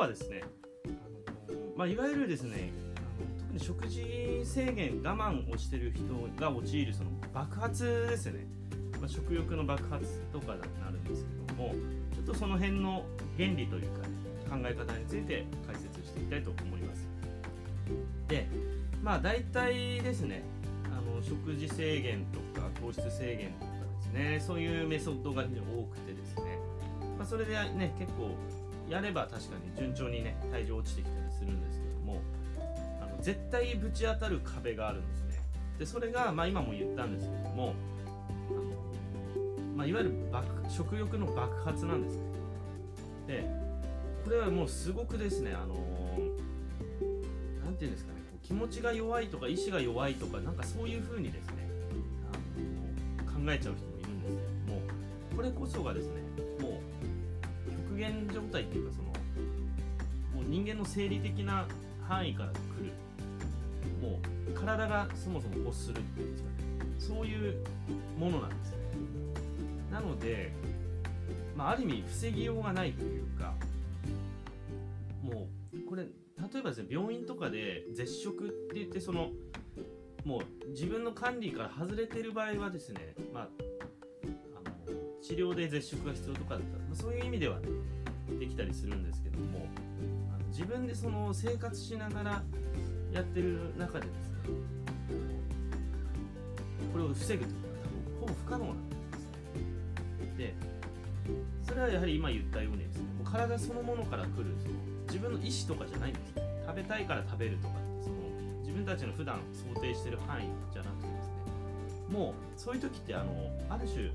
はですね、あのまあ、いわゆるですね特に食事制限我慢をしてる人が陥るその爆発ですよね、まあ、食欲の爆発とかになるんですけどもちょっとその辺の原理というか、ね、考え方について解説していきたいと思います。でまあ大体ですねあの食事制限とか糖質制限とかですねそういうメソッドが非常に多くてですね、まあ、それでね結構やれば確かに順調にね体重落ちてきたりするんですけどもあの絶対ぶち当たる壁があるんですね。でそれが、まあ、今も言ったんですけどもあの、まあ、いわゆる爆食欲の爆発なんですね。でこれはもうすごくですねあの何て言うんですかねこう気持ちが弱いとか意志が弱いとかなんかそういう風にですねあの考えちゃう人もいるんですけどもこれこそがですねもう極限状態っていうかそのもう人間の生理的な範囲から来るもう体がそもそも欲するっていうんですかね。そういうものなんですね。なので、まあ、ある意味防ぎようがないというかもうこれ例えばですね病院とかで絶食って言ってそのもう自分の管理から外れてる場合はですね、まあ、治療で絶食が必要とかだったら、まあ、そういう意味ではねできたりするんですけどもあの自分でその生活しながらやってる中でですねこれを防ぐというのは多分ほぼ不可能なんですねでそれはやはり今言ったようにですねもう体そのものから来るその自分の意思とかじゃないんですね食べたいから食べるとかってその自分たちの普段想定してる範囲じゃなくてですねもうそういう時ってあのある種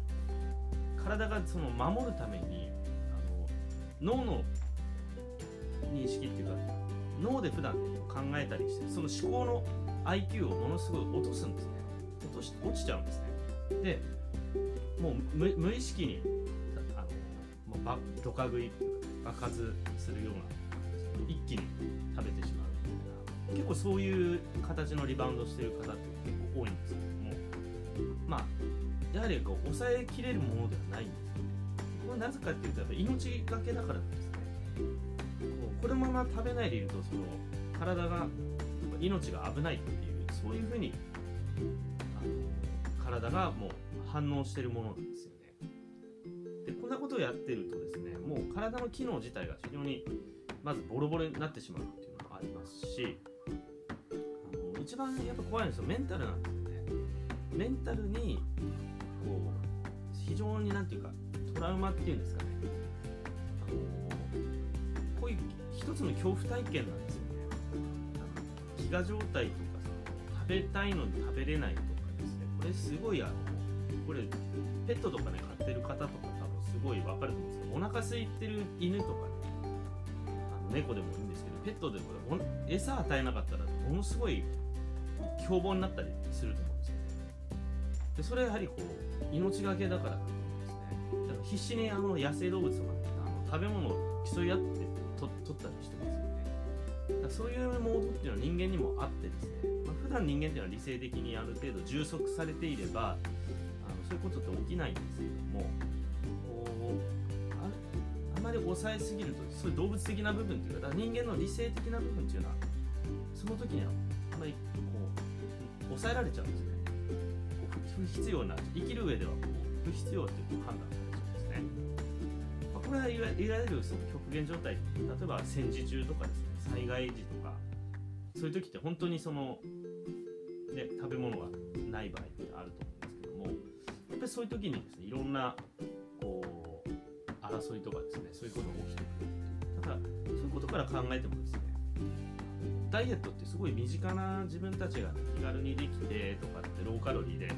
体がその守るためにあの脳の認識っていうか脳で普段考えたりしてその思考の IQ をものすごい落とすんですね。落とし落ちちゃうんですね。でもう無意識にあのもうばドカ食いっていうか爆発するような一気に食べてしまう。みたいな結構そういう形のリバウンドしてる方って結構多いんですけども。まあやはりこう抑えきれるものではない。んですよこれなぜかっていうとやっぱ命がけだからなんですね。こうこのまま食べないでいるとその体が命が危ないっていうそういうふうにあの体がもう反応してるものなんですよね。でこんなことをやってるとですねもう体の機能自体が非常にまずボロボロになってしまうっていうのがありますし一番やっぱ怖いのはメンタルなんですよね。メンタルにこう非常になんていうかトラウマっていうんですかね。あのこういう一つの恐怖体験なんですよね。飢餓状態とかその食べたいのに食べれないとかですね。これすごいあのこれペットとかね飼ってる方とか多分すごいわかると思うんですけどお腹空いてる犬とかねあの猫でもいいんですけどペットでも餌与えなかったらものすごい凶暴になったりすると思うでそれはやはりこう命がけだからだと思うんですね。だから必死にあの野生動物とかあの食べ物を競い合って取ったりしてますよね。だからそういうモードっていうのは人間にもあってですね、まあ、普段人間っていうのは理性的にある程度充足されていればあのそういうことって起きないんですけどもこうああまり抑えすぎるとそういう動物的な部分っていうかだから人間の理性的な部分っていうのはその時にはあまりこう抑えられちゃうんですね。不必要な生きる上ではこう不必要という判断されちゃうんですね、まあ、これはいわいわゆるその極限状態例えば戦時中とかですね災害時とかそういう時って本当にその、ね、食べ物がない場合ってあると思うんですけどもやっぱりそういう時にですねいろんなこう争いとかですねそういうことが起きてくるっていう。だそういうことから考えてもですねダイエットってすごい身近な自分たちが気軽にできてとかってローカロリーで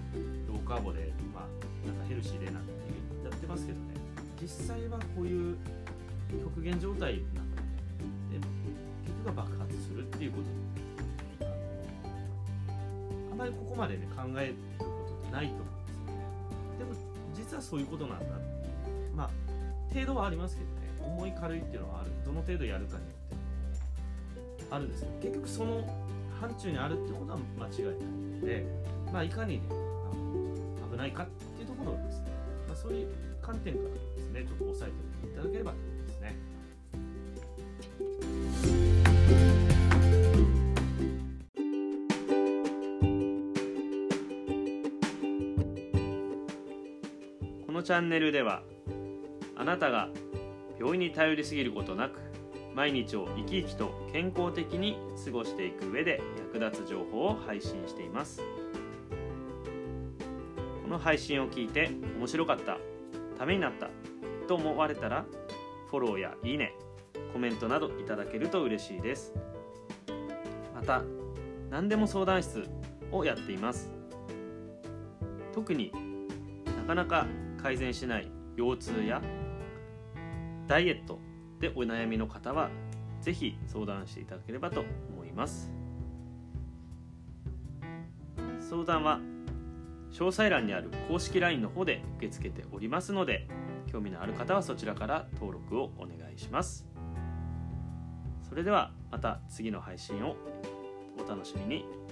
ローカーボでまあなんかヘルシーでなんてやってますけどね。実際はこういう極限状態の中で、で結局は爆発するっていうこと。あのあまりここまでね考えることってないと思うんですよね。でも実はそういうことなんだっていう。まあ程度はありますけどね。重い軽いっていうのはある。どの程度やるかによって。あるんですけ結局その範疇にあるってことは間違いないので、まあ、いかに、ね、あの危ないかっていうところをですね、まあ、そういう観点からですねちょっと押さえていただければと思いますね。このチャンネルではあなたが病院に頼りすぎることなく毎日を生き生きと健康的に過ごしていく上で役立つ情報を配信しています。この配信を聞いて面白かったためになったと思われたらフォローやいいねコメントなどいただけると嬉しいです。また何でも相談室をやっています。特になかなか改善しない腰痛やダイエットでお悩みの方は是非相談していただければと思います。相談は詳細欄にある公式 LINE の方で受け付けておりますので興味のある方はそちらから登録をお願いします。それではまた次の配信をお楽しみに。